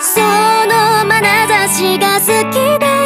その眼差しが好きだ